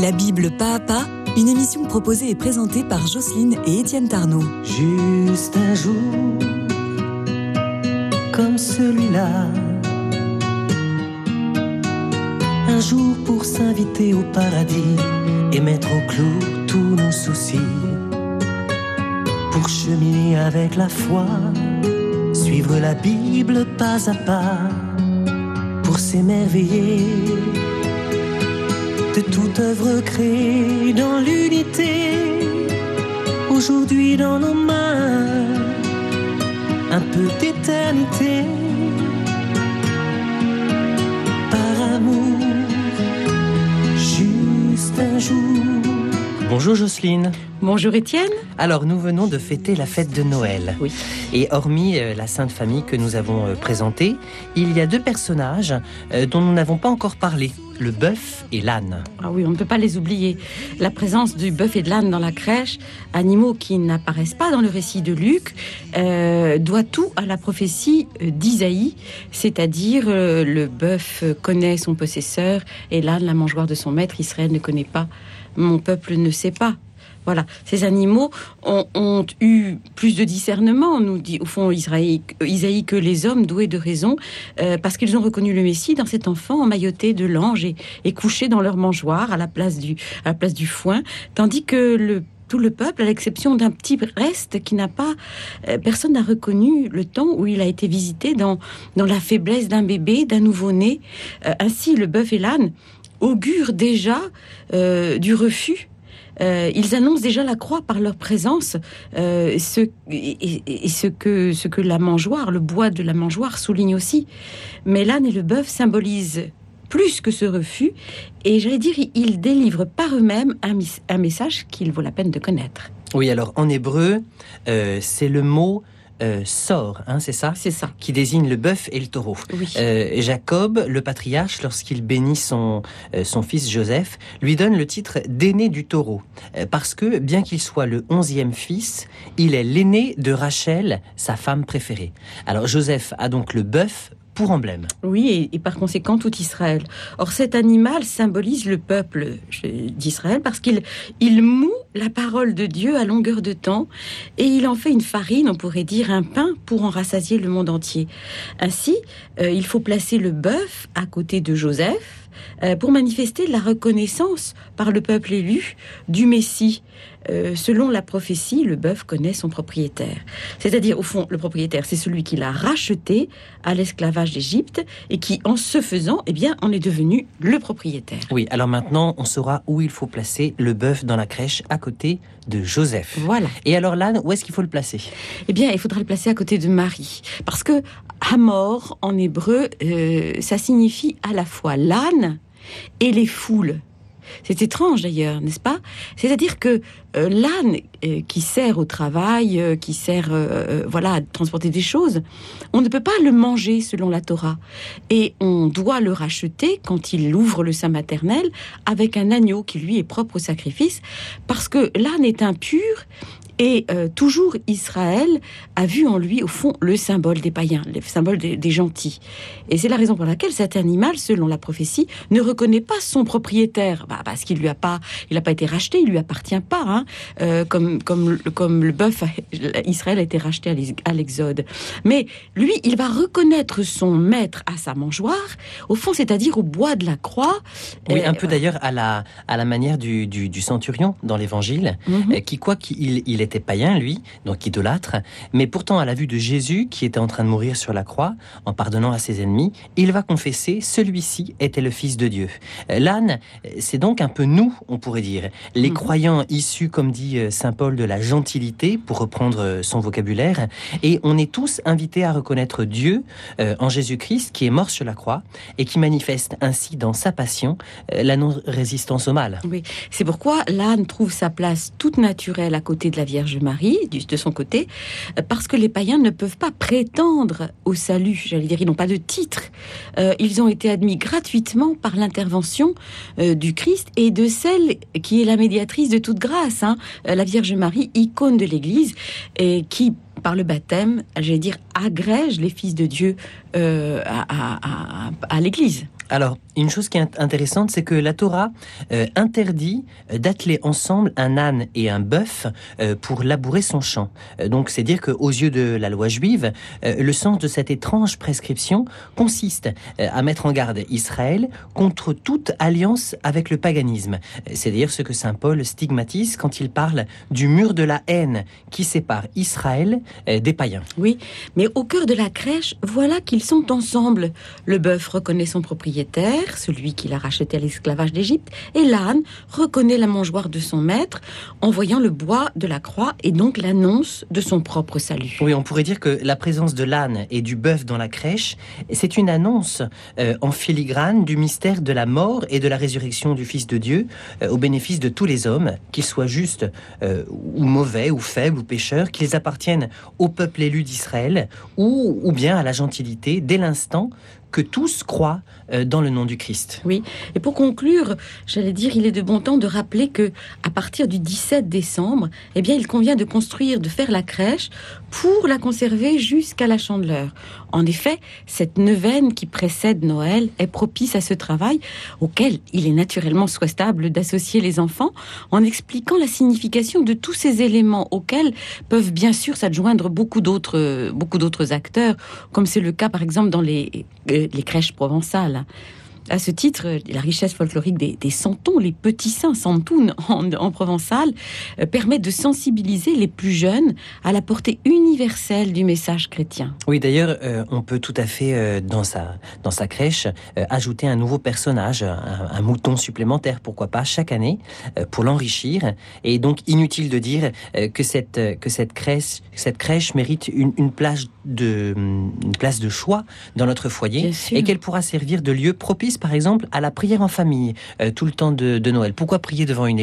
La Bible pas à pas, une émission proposée et présentée par Jocelyne et Étienne Tarnot. Juste un jour comme celui-là. Un jour pour s'inviter au paradis et mettre au clou tous nos soucis. Pour cheminer avec la foi, suivre la Bible pas à pas. Pour s'émerveiller de toute œuvre créée dans l'unité. Aujourd'hui dans nos mains, un peu d'éternité. Par amour, juste un jour. Bonjour Jocelyne. Bonjour Étienne. Alors nous venons de fêter la fête de Noël. Oui. Et hormis euh, la Sainte Famille que nous avons euh, présentée, il y a deux personnages euh, dont nous n'avons pas encore parlé, le bœuf et l'âne. Ah oui, on ne peut pas les oublier. La présence du bœuf et de l'âne dans la crèche, animaux qui n'apparaissent pas dans le récit de Luc, euh, doit tout à la prophétie euh, d'Isaïe, c'est-à-dire euh, le bœuf connaît son possesseur et l'âne la mangeoire de son maître. Israël ne connaît pas, mon peuple ne sait pas. Voilà, ces animaux ont, eu plus de discernement, nous dit au fond Israël, Isaïe, que les hommes doués de raison, euh, parce qu'ils ont reconnu le Messie dans cet enfant emmailloté de l'ange et, couché dans leur mangeoire à la place du, à la place du foin, tandis que le tout le peuple, à l'exception d'un petit reste qui n'a pas, euh, personne n'a reconnu le temps où il a été visité dans, dans la faiblesse d'un bébé, d'un nouveau-né. Euh, ainsi, le bœuf et l'âne augurent déjà du refus euh, ils annoncent déjà la croix par leur présence, euh, ce, et, ce, que, ce que la mangeoire, le bois de la mangeoire souligne aussi. Mais l'âne et le bœuf symbolisent plus que ce refus, et j'allais dire, ils délivrent par eux-mêmes un, un message qu'il vaut la peine de connaître. Oui, alors en hébreu, euh, c'est le mot euh, sort, hein, c'est ça? C'est ça. Qui désigne le bœuf et le taureau. Oui. Euh, Jacob, le patriarche, lorsqu'il bénit son, euh, son fils Joseph, lui donne le titre d'aîné du taureau. Parce que, bien qu'il soit le onzième fils, il est l'aîné de Rachel, sa femme préférée. Alors Joseph a donc le bœuf emblème. Oui, et, par conséquent tout Israël. Or cet animal symbolise le peuple d'Israël parce qu'il il moue la parole de Dieu à longueur de temps et il en fait une farine, on pourrait dire un pain pour en rassasier le monde entier. Ainsi, euh, il faut placer le bœuf à côté de Joseph euh, pour manifester la reconnaissance par le peuple élu du Messie. Euh, selon la prophétie, le bœuf connaît son propriétaire. C'est-à-dire, au fond, le propriétaire, c'est celui qui l'a racheté à l'esclavage d'Égypte et qui, en se faisant, eh bien, en est devenu le propriétaire. Oui, alors maintenant, on saura où il faut placer le bœuf dans la crèche à côté de Joseph. Voilà. Et alors l'âne, où est-ce qu'il faut le placer? Eh bien, il faudra le placer à côté de Marie. Parce que Hamor, en hébreu, euh, ça signifie à la fois l'âne et les foules. C'est étrange d'ailleurs, n'est-ce pas? C'est-à-dire que euh, l'âne euh, qui sert au travail, euh, qui sert voilà à transporter des choses, on ne peut pas le manger selon la Torah. Et on doit le racheter quand il ouvre le sein maternel avec un agneau qui lui est propre au sacrifice parce que l'âne est impur et euh, toujours Israël a vu en lui, au fond, le symbole des païens, le symbole des, des gentils. Et c'est la raison pour laquelle cet animal, selon la prophétie, ne reconnaît pas son propriétaire, bah, parce qu'il lui a pas, il n'a pas été racheté, il lui appartient pas, hein, euh, comme comme le- comme le bœuf, Israël a été racheté à l'Ex- à l'Exode. Mais lui, il va reconnaître son maître à sa mangeoire, au fond, c'est-à-dire au bois de la croix. Oui, Euh, un peu d'ailleurs à la, à la manière du, du, du centurion dans l'Évangile, Mhm. euh, qui, quoi qu'il il était païen, lui, donc idolâtre, mais pourtant à la vue de Jésus, qui était en train de mourir sur la croix, en pardonnant à ses ennemis, il va confesser, celui-ci était le Fils de Dieu. Euh, L'âne, euh, c'est donc un peu nous, on pourrait dire, les Mhm. croyants issus, comme dit euh, Saint Paul, de la gentilité, pour reprendre son vocabulaire, et on est tous invités à reconnaître Dieu euh, en Jésus-Christ, qui est mort sur la croix, et qui manifeste ainsi dans sa passion euh, la non-résistance au mal. C'est pourquoi l'âne trouve sa place toute naturelle à côté de la Vierge Marie, du- de son côté, euh, parce que les païens ne peuvent pas prétendre au salut. J'allais dire, ils n'ont pas de titre. Euh, ils ont été admis gratuitement par l'intervention euh, du Christ et de celle qui est la médiatrice de toute grâce, hein, la Vierge Marie, icône de l'Église, et qui par le baptême, j'allais dire, agrège les fils de Dieu à- à l'Église. Alors, Une chose qui est intéressante, c'est que la Torah euh, interdit euh, d'atteler ensemble un âne et un bœuf euh, pour labourer son champ. donc c'est dire qu'aux yeux de la loi juive, le sens de cette étrange prescription consiste à mettre en garde Israël contre toute alliance avec le paganisme. C'est dire ce que Saint Paul stigmatise quand il parle du mur de la haine qui sépare Israël des païens. Oui, mais au cœur de la crèche, voilà qu'ils sont ensemble. Le bœuf reconnaît son propriétaire, celui qui l'a racheté à l'esclavage d'Égypte, et l'âne reconnaît la mangeoire de son maître en voyant le bois de la croix et donc l'annonce de son propre salut. Oui, on pourrait dire que la présence de l'âne et du bœuf dans la crèche, c'est une annonce euh, en filigrane du mystère de la mort et de la résurrection du Fils de Dieu euh, au bénéfice de tous les hommes, qu'ils soient justes euh, ou mauvais ou faibles ou pécheurs, qu'ils appartiennent au peuple élu d'Israël ou, ou bien à la gentilité dès l'instant que tous croient euh, dans le nom du Christ. Oui, et pour conclure, j'allais dire, il est de bon temps de rappeler que à partir du 17 décembre, eh bien, il convient de construire, de faire la crèche pour la conserver jusqu'à la chandeleur. En effet, cette neuvaine qui précède Noël est propice à ce travail auquel il est naturellement souhaitable d'associer les enfants en expliquant la signification de tous ces éléments auxquels peuvent bien sûr s'adjoindre beaucoup d'autres beaucoup d'autres acteurs, comme c'est le cas par exemple dans les les crèches provençales. À ce titre, la richesse folklorique des, santons, les petits saints santounes en, provençal, euh, permet de sensibiliser les plus jeunes à la portée universelle du message chrétien. Oui, d'ailleurs, euh, on peut tout à fait, euh, dans, sa, dans sa crèche, ajouter un nouveau personnage, un, mouton supplémentaire, pourquoi pas, chaque année, pour l'enrichir. Et donc, inutile de dire que, cette, que cette, crèche, cette crèche mérite une, une, place de, une place de choix dans notre foyer et qu'elle pourra servir de lieu propice par exemple, à la prière en famille euh, tout le temps de, Noël. Pourquoi prier devant une,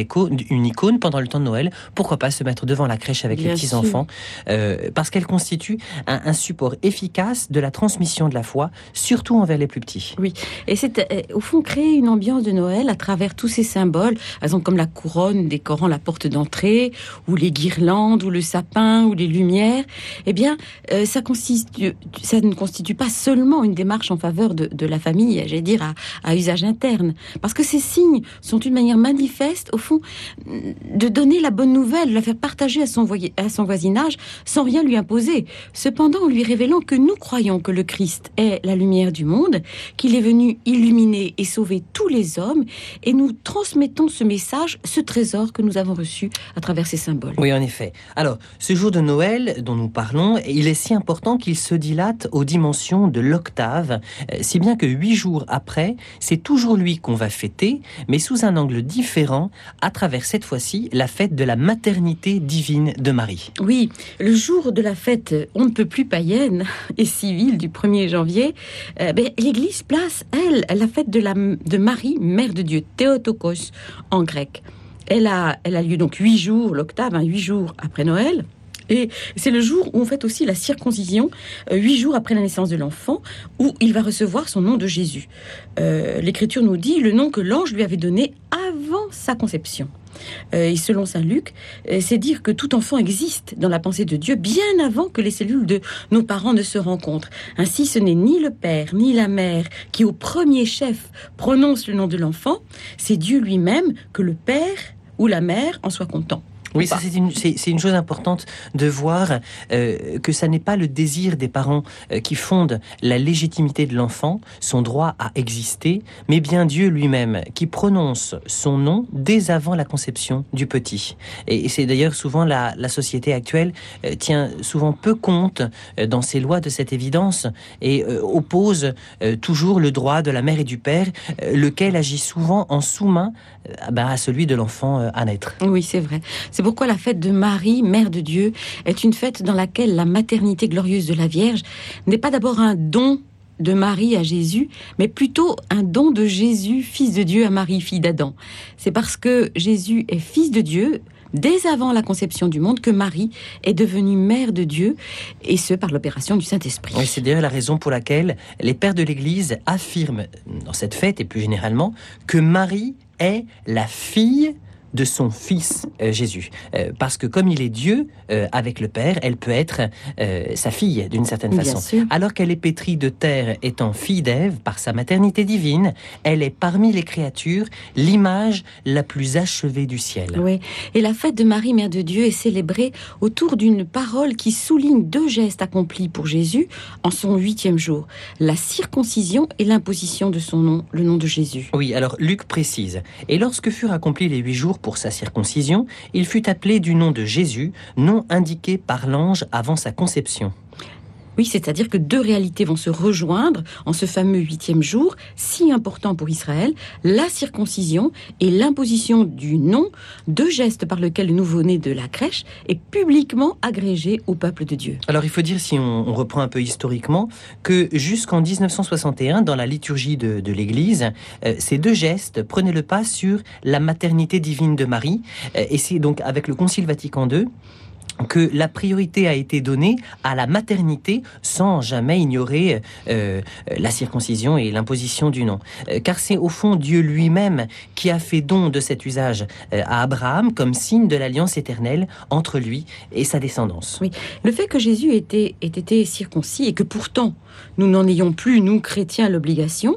une, icône pendant le temps de Noël? Pourquoi pas se mettre devant la crèche avec les petits-enfants euh, Parce qu'elle constitue un, support efficace de la transmission de la foi, surtout envers les plus petits. Oui, et c'est euh, au fond créer une ambiance de Noël à travers tous ces symboles, par exemple comme la couronne décorant la porte d'entrée, ou les guirlandes, ou le sapin, ou les lumières. Eh bien, ça ne constitue pas seulement une démarche en faveur de, de la famille, j'allais dire, à, à usage interne. Parce que ces signes sont une manière manifeste, au fond, de donner la bonne nouvelle, de la faire partager à son, voisinage sans rien lui imposer. Cependant, en lui révélant que nous croyons que le Christ est la lumière du monde, qu'il est venu illuminer et sauver tous les hommes, et nous transmettons ce message, ce trésor que nous avons reçu à travers ces symboles. Oui, en effet. Alors, ce jour de Noël dont nous parlons, il est si important qu'il se dilate aux dimensions de l'octave, euh, si bien que huit jours après, c'est toujours lui qu'on va fêter, mais sous un angle différent, à travers cette fois-ci la fête de la maternité divine de Marie. Oui, le jour de la fête, on ne peut plus païenne et civile du 1er janvier, euh, ben, l'Église place, elle, la fête de, la, de Marie, Mère de Dieu, Théotokos en grec. Elle a, elle a lieu donc huit jours, l'octave, hein, huit jours après Noël. Et c'est le jour où on fait aussi la circoncision, euh, huit jours après la naissance de l'enfant, où il va recevoir son nom de Jésus. Euh, L'Écriture nous dit le nom que l'ange lui avait donné avant sa conception. Euh, et selon saint Luc, c'est dire que tout enfant existe dans la pensée de Dieu bien avant que les cellules de nos parents ne se rencontrent. Ainsi, ce n'est ni le père ni la mère qui, au premier chef, prononce le nom de l'enfant, c'est Dieu lui-même que le père ou la mère en soit content. Oui, c'est une, une, chose importante de voir euh, que ça n'est pas le désir des parents euh, qui fonde la légitimité de l'enfant, son droit à exister, mais bien Dieu lui-même qui prononce son nom dès avant la conception du petit. Et, c'est d'ailleurs souvent la, la, société actuelle euh, tient souvent peu compte dans ses lois de cette évidence et oppose toujours le droit de la mère et du père, lequel agit souvent en sous-main bah, à celui de l'enfant à naître. Oui, c'est vrai. C'est pourquoi la fête de Marie, Mère de Dieu, est une fête dans laquelle la maternité glorieuse de la Vierge n'est pas d'abord un don de Marie à Jésus, mais plutôt un don de Jésus, fils de Dieu, à Marie, fille d'Adam. C'est parce que Jésus est fils de Dieu, dès avant la conception du monde, que Marie est devenue mère de Dieu, et ce par l'opération du Saint-Esprit. Oui, c'est d'ailleurs la raison pour laquelle les pères de l'Église affirment, dans cette fête et plus généralement, que Marie est la fille de son fils euh, Jésus. Euh, parce que comme il est Dieu euh, avec le Père, elle peut être sa fille d'une certaine Bien façon. sûr. Alors qu'elle est pétrie de terre étant fille d'Ève par sa maternité divine, elle est parmi les créatures l'image la plus achevée du ciel. Oui. Et la fête de Marie, Mère de Dieu, est célébrée autour d'une parole qui souligne deux gestes accomplis pour Jésus en son huitième jour la circoncision et l'imposition de son nom, le nom de Jésus. Oui, alors Luc précise. Et lorsque furent accomplis les huit jours pour sa circoncision, il fut appelé du nom de Jésus, nom indiqué par l'ange avant sa conception. Oui, c'est-à-dire que deux réalités vont se rejoindre en ce fameux huitième jour, si important pour Israël, la circoncision et l'imposition du nom, deux gestes par lesquels le nouveau-né de la crèche est publiquement agrégé au peuple de Dieu. Alors il faut dire, si on, reprend un peu historiquement, que jusqu'en 1961, dans la liturgie de, de l'Église, euh, ces deux gestes prenaient le pas sur la maternité divine de Marie. Euh, et c'est donc avec le Concile Vatican II que la priorité a été donnée à la maternité sans jamais ignorer euh, la circoncision et l'imposition du nom. Euh, car c'est au fond Dieu lui-même qui a fait don de cet usage euh, à Abraham comme signe de l'alliance éternelle entre lui et sa descendance. Le fait que Jésus ait été, circoncis et que pourtant nous n'en ayons plus, nous chrétiens, l'obligation,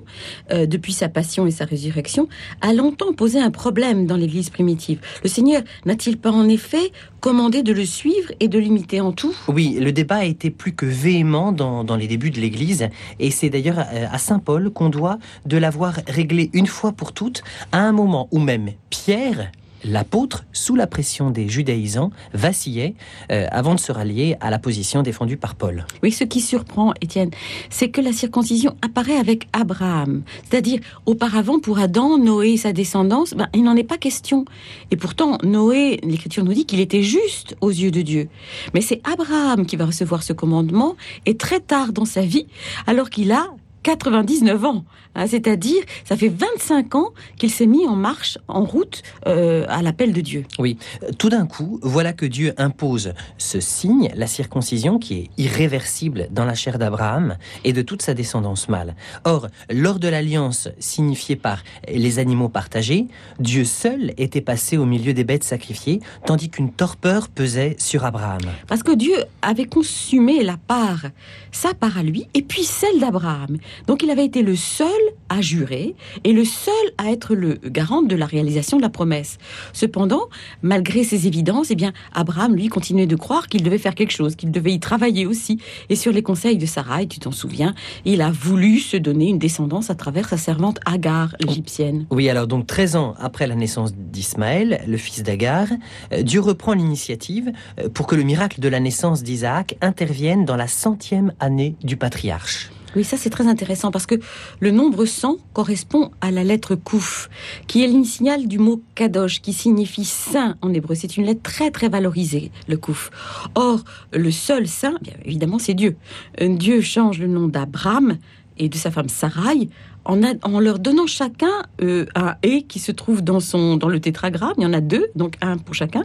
euh, depuis sa passion et sa résurrection, a longtemps posé un problème dans l'Église primitive. Le Seigneur n'a-t-il pas en effet commandé de le suivre et de l'imiter en tout. Oui, le débat a été plus que véhément dans, dans les débuts de l'Église, et c'est d'ailleurs euh, à Saint Paul qu'on doit de l'avoir réglé une fois pour toutes, à un moment où même Pierre, l'apôtre, sous la pression des judaïsants, vacillait euh, avant de se rallier à la position défendue par Paul. Oui, ce qui surprend, Étienne, c'est que la circoncision apparaît avec Abraham. C'est-à-dire, auparavant, pour Adam, Noé et sa descendance, ben, il n'en est pas question. Et pourtant, Noé, l'Écriture nous dit qu'il était juste aux yeux de Dieu. Mais c'est Abraham qui va recevoir ce commandement, et très tard dans sa vie, alors qu'il a 99 ans. Hein, C'est-à-dire, ça fait 25 ans qu'il s'est mis en marche, en route, euh, à l'appel de Dieu. Oui, tout d'un coup, voilà que Dieu impose ce signe, la circoncision, qui est irréversible dans la chair d'Abraham et de toute sa descendance mâle. Or, lors de l'alliance signifiée par les animaux partagés, Dieu seul était passé au milieu des bêtes sacrifiées, tandis qu'une torpeur pesait sur Abraham. Parce que Dieu avait consumé la part, sa part à lui, et puis celle d'Abraham. Donc il avait été le seul à jurer et le seul à être le garant de la réalisation de la promesse. Cependant, malgré ces évidences, eh bien, Abraham, lui, continuait de croire qu'il devait faire quelque chose, qu'il devait y travailler aussi. Et sur les conseils de Sarai, tu t'en souviens, il a voulu se donner une descendance à travers sa servante Agar, l'égyptienne. Oui, alors donc 13 ans après la naissance d'Ismaël, le fils d'Agar, euh, Dieu reprend l'initiative euh, pour que le miracle de la naissance d'Isaac intervienne dans la centième année du patriarche. Oui, ça c'est très intéressant parce que le nombre 100 correspond à la lettre Kouf, qui est l'initiale du mot Kadosh, qui signifie saint en hébreu. C'est une lettre très très valorisée, le Kouf. Or, le seul saint, bien évidemment, c'est Dieu. Euh, Dieu change le nom d'Abraham et de sa femme Sarai en, leur donnant chacun euh, un et qui se trouve dans son dans le tétragramme. Il y en a deux, donc un pour chacun.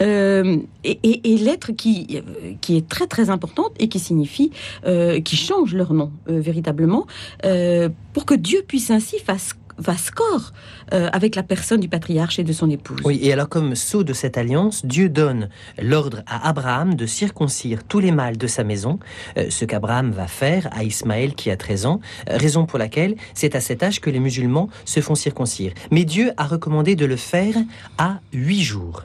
Euh, et, et, lettre qui qui est très très importante et qui signifie euh, qui changent leur nom véritablement pour que Dieu puisse ainsi fasse fasse corps euh, avec la personne du patriarche et de son épouse. Oui, et alors comme sceau de cette alliance, Dieu donne l'ordre à Abraham de circoncire tous les mâles de sa maison, euh, ce qu'Abraham va faire à Ismaël qui a 13 ans, euh, raison pour laquelle c'est à cet âge que les musulmans se font circoncire. Mais Dieu a recommandé de le faire à 8 jours.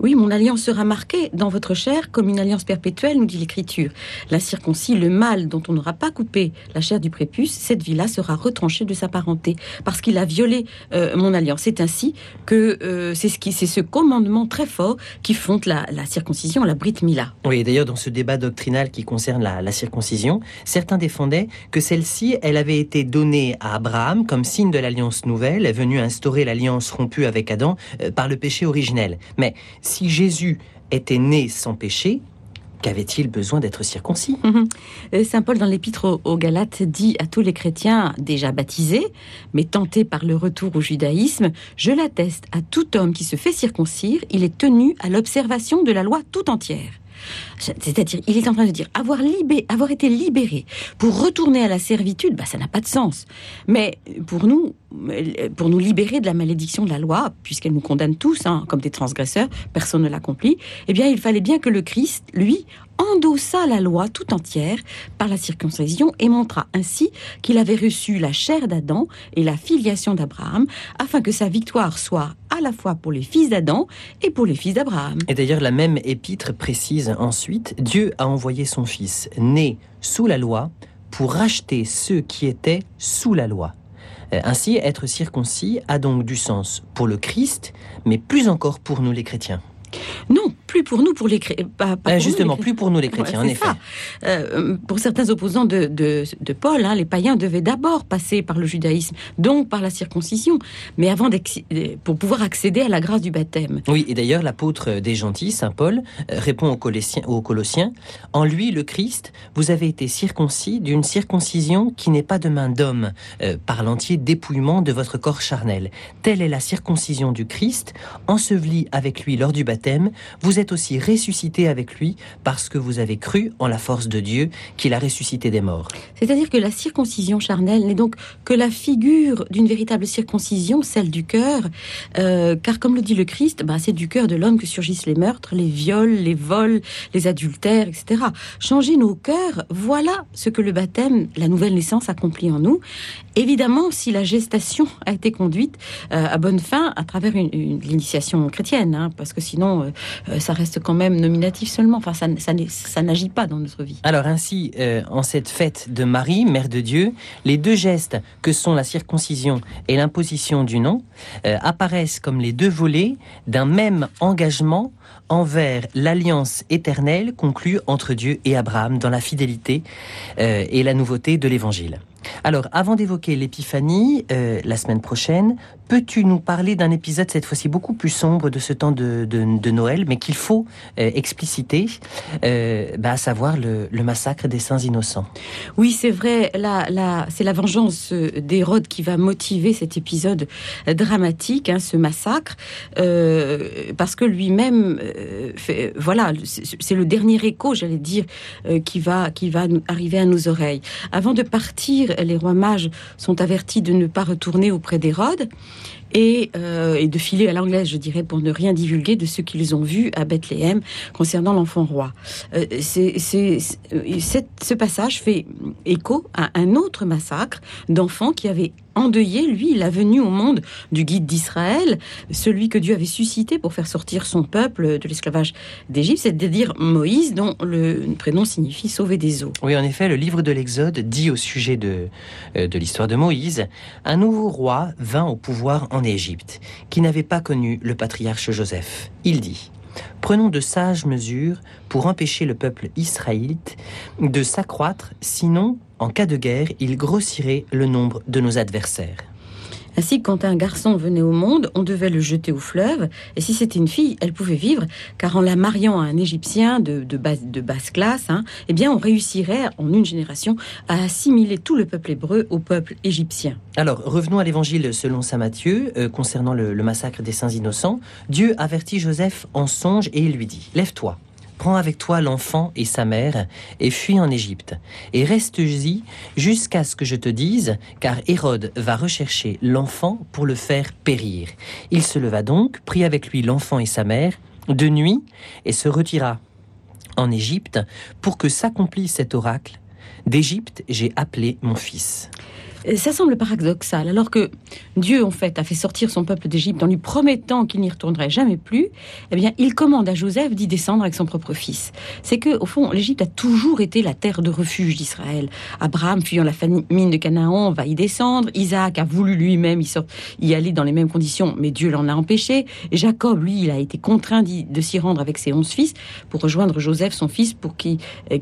Oui, mon alliance sera marquée dans votre chair comme une alliance perpétuelle, nous dit l'Écriture. La circoncis, le mâle dont on n'aura pas coupé la chair du prépuce, cette vie-là sera retranchée de sa parenté parce qu'il a violé euh, mon alliance. C'est ainsi que euh, c'est ce qui, c'est ce commandement très fort qui fonde la, circoncision, la Brit Mila. Oui, d'ailleurs, dans ce débat doctrinal qui concerne la, la circoncision, certains défendaient que celle-ci, elle avait été donnée à Abraham comme signe de l'alliance nouvelle, venue instaurer l'alliance rompue avec Adam euh, par le péché originel. Mais si Jésus était né sans péché, qu'avait-il besoin d'être circoncis? Euh, Saint Paul, dans l'épître aux Galates, dit à tous les chrétiens déjà baptisés, mais tentés par le retour au judaïsme, je l'atteste à tout homme qui se fait circoncire, il est tenu à l'observation de la loi tout entière. C'est-à-dire, il est en train de dire avoir, libé, avoir été libéré pour retourner à la servitude, bah, ça n'a pas de sens. Mais pour nous, pour nous libérer de la malédiction de la loi, puisqu'elle nous condamne tous hein, comme des transgresseurs, personne ne l'accomplit, eh bien, il fallait bien que le Christ, lui, endossa la loi tout entière par la circoncision et montra ainsi qu'il avait reçu la chair d'Adam et la filiation d'Abraham, afin que sa victoire soit à la fois pour les fils d'Adam et pour les fils d'Abraham. Et d'ailleurs, la même épître précise ensuite, Dieu a envoyé son Fils, né sous la loi, pour racheter ceux qui étaient sous la loi. Euh, ainsi, être circoncis a donc du sens pour le Christ, mais plus encore pour nous les chrétiens. Non, plus pour nous, pour les chrétiens. Euh, justement, plus pour nous les chrétiens, en effet. Euh, pour certains opposants de, de, Paul, hein, les païens devaient d'abord passer par le judaïsme, donc par la circoncision, mais avant pour pouvoir accéder à la grâce du baptême. Oui, et d'ailleurs, l'apôtre des gentils, saint Paul, euh, répond aux Colossiens, aux Colossiens En lui, le Christ, vous avez été circoncis d'une circoncision qui n'est pas de main d'homme, par l'entier dépouillement de votre corps charnel. Telle est la circoncision du Christ, ensevelie avec lui lors du baptême. Vous êtes aussi ressuscité avec lui parce que vous avez cru en la force de Dieu qu'il a ressuscité des morts. C'est-à-dire que la circoncision charnelle n'est donc que la figure d'une véritable circoncision, celle du cœur, euh, car comme le dit le Christ, bah, c'est du cœur de l'homme que surgissent les meurtres, les viols, les vols, les adultères, etc. Changer nos cœurs, voilà ce que le baptême, la nouvelle naissance accomplit en nous. Évidemment, si la gestation a été conduite euh, à bonne fin à travers une, l'initiation chrétienne, hein, parce que sinon, euh, ça reste quand même nominatif seulement. Enfin, ça, ça, n'agit pas dans notre vie. Alors ainsi, euh, en cette fête de Marie, Mère de Dieu, les deux gestes que sont la circoncision et l'imposition du nom euh, apparaissent comme les deux volets d'un même engagement envers l'alliance éternelle conclue entre Dieu et Abraham dans la fidélité euh, et la nouveauté de l'Évangile. Alors, avant d'évoquer l'épiphanie, la semaine prochaine, Peux-tu nous parler d'un épisode cette fois-ci beaucoup plus sombre de ce temps de, Noël, mais qu'il faut euh, expliciter, euh, bah, à savoir le, massacre des saints innocents? Oui, c'est vrai, là, c'est la vengeance d'Hérode qui va motiver cet épisode dramatique, hein, ce massacre, euh, parce que lui-même, voilà, c'est le dernier écho, j'allais dire, qui va, qui va arriver à nos oreilles. Avant de partir, les rois mages sont avertis de ne pas retourner auprès d'Hérode. Euh, et, de filer à l'anglaise, je dirais, pour ne rien divulguer de ce qu'ils ont vu à Bethléem concernant l'enfant roi. Euh, c'est, ce passage fait écho à un autre massacre d'enfants qui avaient endeuillé, lui, la venue au monde du guide d'Israël, celui que Dieu avait suscité pour faire sortir son peuple de l'esclavage d'Égypte, c'est-à-dire Moïse, dont le prénom signifie sauver des eaux. Oui, en effet, le livre de l'Exode dit au sujet de, euh, de l'histoire de Moïse, un nouveau roi vint au pouvoir en Égypte, qui n'avait pas connu le patriarche Joseph. Il dit, Prenons de sages mesures pour empêcher le peuple israélite de s'accroître, sinon en cas de guerre, il grossirait le nombre de nos adversaires. Ainsi, quand un garçon venait au monde, on devait le jeter au fleuve, et si c'était une fille, elle pouvait vivre, car en la mariant à un Égyptien de, de, basse, classe, hein, eh bien, on réussirait en une génération à assimiler tout le peuple hébreu au peuple égyptien. Alors, revenons à l'évangile selon saint Matthieu, euh, concernant le massacre des saints innocents. Dieu avertit Joseph en songe et il lui dit, Lève-toi Prends avec toi l'enfant et sa mère, et fuis en Égypte, et reste-y jusqu'à ce que je te dise, car Hérode va rechercher l'enfant pour le faire périr. Il se leva donc, prit avec lui l'enfant et sa mère, de nuit, et se retira en Égypte, pour que s'accomplisse cet oracle. D'Égypte, j'ai appelé mon fils. Ça semble paradoxal, alors que Dieu, en fait, a fait sortir son peuple d'Égypte en lui promettant qu'il n'y retournerait jamais plus. Eh bien, il commande à Joseph d'y descendre avec son propre fils. C'est que, au fond, l'Égypte a toujours été la terre de refuge d'Israël. Abraham, fuyant la famine de Canaan, va y descendre. Isaac a voulu lui-même y, aller dans les mêmes conditions, mais Dieu l'en a empêché. Jacob, lui, il a été contraint de s'y rendre avec ses onze fils pour rejoindre Joseph, son fils, pour qui, euh,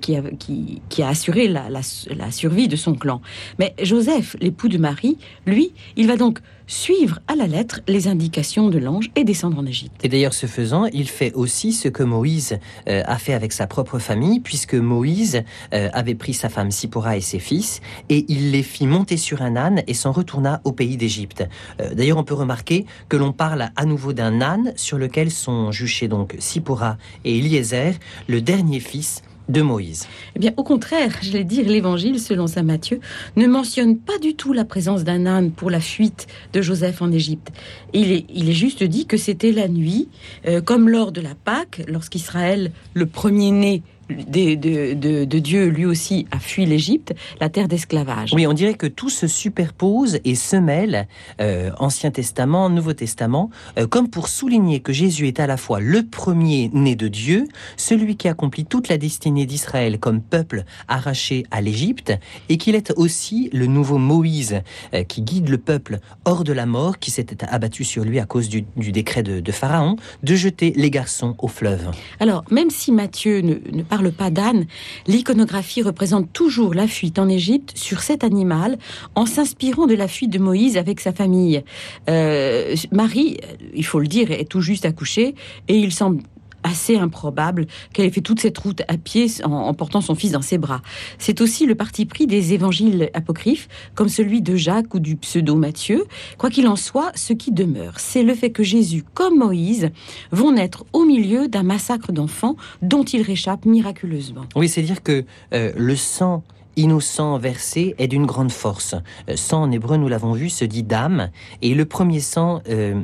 a assuré la, la survie de son clan. Mais Joseph, L'époux de Marie, lui, il va donc suivre à la lettre les indications de l'ange et descendre en Égypte. Et d'ailleurs, ce faisant, il fait aussi ce que Moïse euh, a fait avec sa propre famille, puisque Moïse euh, avait pris sa femme Sipora et ses fils, et il les fit monter sur un âne et s'en retourna au pays d'Égypte. Euh, d'ailleurs, on peut remarquer que l'on parle à nouveau d'un âne sur lequel sont juchés donc Sipora et Eliezer, le dernier fils de Moïse Eh bien, au contraire, je vais dire, l'Évangile, selon saint Matthieu, ne mentionne pas du tout la présence d'un âne pour la fuite de Joseph en Égypte. Il est, il est juste dit que c'était la nuit, euh, comme lors de la Pâque, lorsqu'Israël, le premier-né de, Dieu, lui aussi, a fui l'Égypte, la terre d'esclavage. Oui, on dirait que tout se superpose et se mêle, euh, Ancien Testament, Nouveau Testament, euh, comme pour souligner que Jésus est à la fois le premier né de Dieu, celui qui accomplit toute la destinée d'Israël comme peuple arraché à l'Égypte, et qu'il est aussi le nouveau Moïse euh, qui guide le peuple hors de la mort, qui s'était abattu sur lui à cause du, décret de, Pharaon, de jeter les garçons au fleuve. Alors, même si Matthieu ne, ne parle pas d'âne, l'iconographie représente toujours la fuite en Égypte sur cet animal en s'inspirant de la fuite de Moïse avec sa famille. Euh, Marie, il faut le dire, est tout juste accouchée et il semble assez improbable qu'elle ait fait toute cette route à pied en, portant son fils dans ses bras. C'est aussi le parti pris des évangiles apocryphes, comme celui de Jacques ou du pseudo Matthieu. Quoi qu'il en soit, ce qui demeure, c'est le fait que Jésus, comme Moïse, vont naître au milieu d'un massacre d'enfants dont il réchappe miraculeusement. Oui, c'est dire que euh, le sang innocent versé est d'une grande force. Euh, sang en hébreu, nous l'avons vu, se dit dame, et le premier sang euh,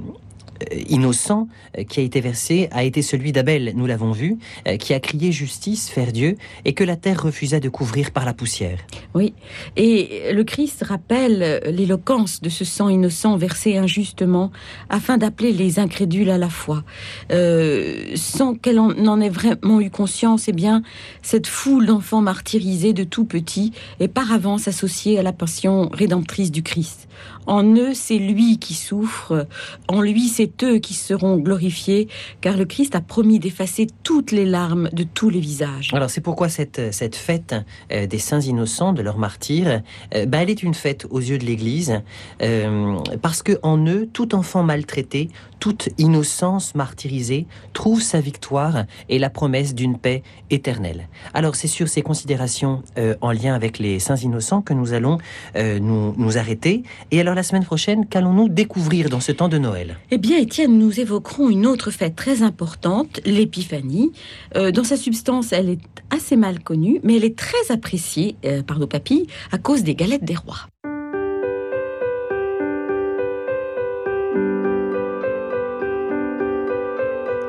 innocent euh, qui a été versé a été celui d'Abel, nous l'avons vu, euh, qui a crié justice, faire Dieu, et que la terre refusa de couvrir par la poussière. Oui, et le Christ rappelle l'éloquence de ce sang innocent versé injustement afin d'appeler les incrédules à la foi. sans qu'elle en, ait vraiment eu conscience, eh bien, cette foule d'enfants martyrisés de tout petit est par avance associée à la passion rédemptrice du Christ. En eux, c'est lui qui souffre, en lui, c'est eux qui seront glorifiés, car le Christ a promis d'effacer toutes les larmes de tous les visages. Alors c'est pourquoi cette, cette fête euh, des saints innocents, de leurs martyrs, euh, bah, elle est une fête aux yeux de l'Église, euh, parce que en eux, tout enfant maltraité, toute innocence martyrisée trouve sa victoire et la promesse d'une paix éternelle. Alors c'est sur ces considérations en lien avec les saints innocents que nous allons nous, nous arrêter. Et alors la semaine prochaine, qu'allons-nous découvrir dans ce temps de Noël? Eh bien Étienne, nous évoquerons une autre fête très importante, l'épiphanie. Euh, dans sa substance, elle est assez mal connue, mais elle est très appréciée euh, par nos papilles à cause des galettes des rois.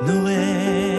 Noël,